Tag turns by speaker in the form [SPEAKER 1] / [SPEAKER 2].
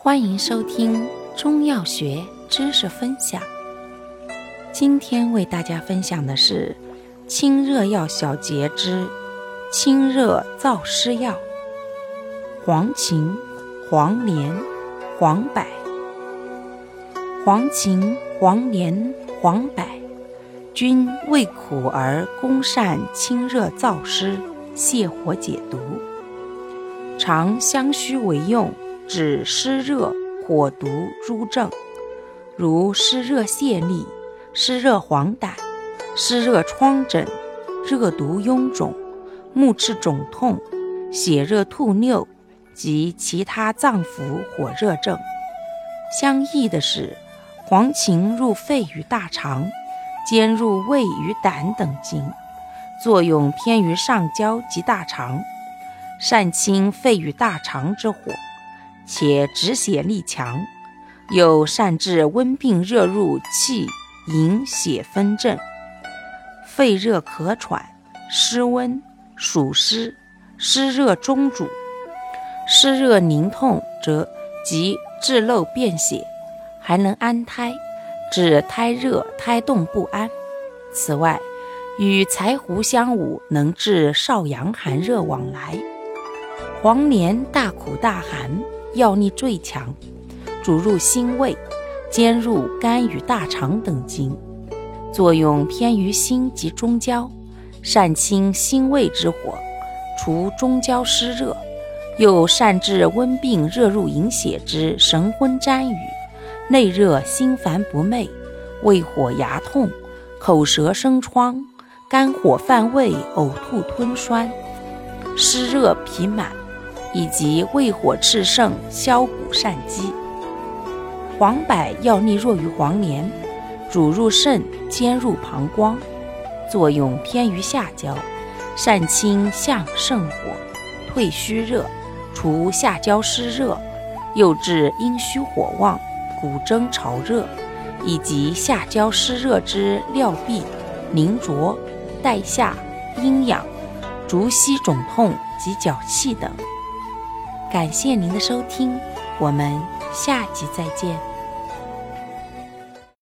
[SPEAKER 1] 欢迎收听中药学知识分享。今天为大家分享的是清热药小结之清热燥湿药：黄芩、黄连、黄柏。黄芩、黄连、黄柏均味苦而功善清热燥湿、泻火解毒，常相须为用。指湿热、火毒诸症，如湿热泻痢、湿热黄疸、湿热疮疹、热毒臃肿、目赤肿痛、血热吐衄及其他脏腑火热症。相异的是，黄芩入肺与大肠，兼入胃与胆等经，作用偏于上焦及大肠，善清肺与大肠之火。且止血力强，又善治温病热入气营血分症，肺热咳喘、湿温、暑湿、湿热中阻、湿热凝痛则即治漏便血，还能安胎，治胎热胎动不安。此外，与柴胡相伍，能治少阳寒热往来。黄连大苦大寒。药力最强，主入心胃，兼入肝与大肠等经，作用偏于心及中焦，善清心胃之火，除中焦湿热，又善治温病热入营血之神昏沾雨，内热心烦不寐，胃火牙痛，口舌生疮，肝火犯胃，呕吐吞酸，湿热脾满。以及胃火炽盛、消谷善积。黄柏药力弱于黄连，主入肾，兼入膀胱，作用偏于下焦，善清相肾火，退虚热，除下焦湿热，又治阴虚火旺、骨蒸潮热，以及下焦湿热之尿闭、凝浊、带下、阴痒、足膝肿痛及脚气等。感谢您的收听，我们下集再见。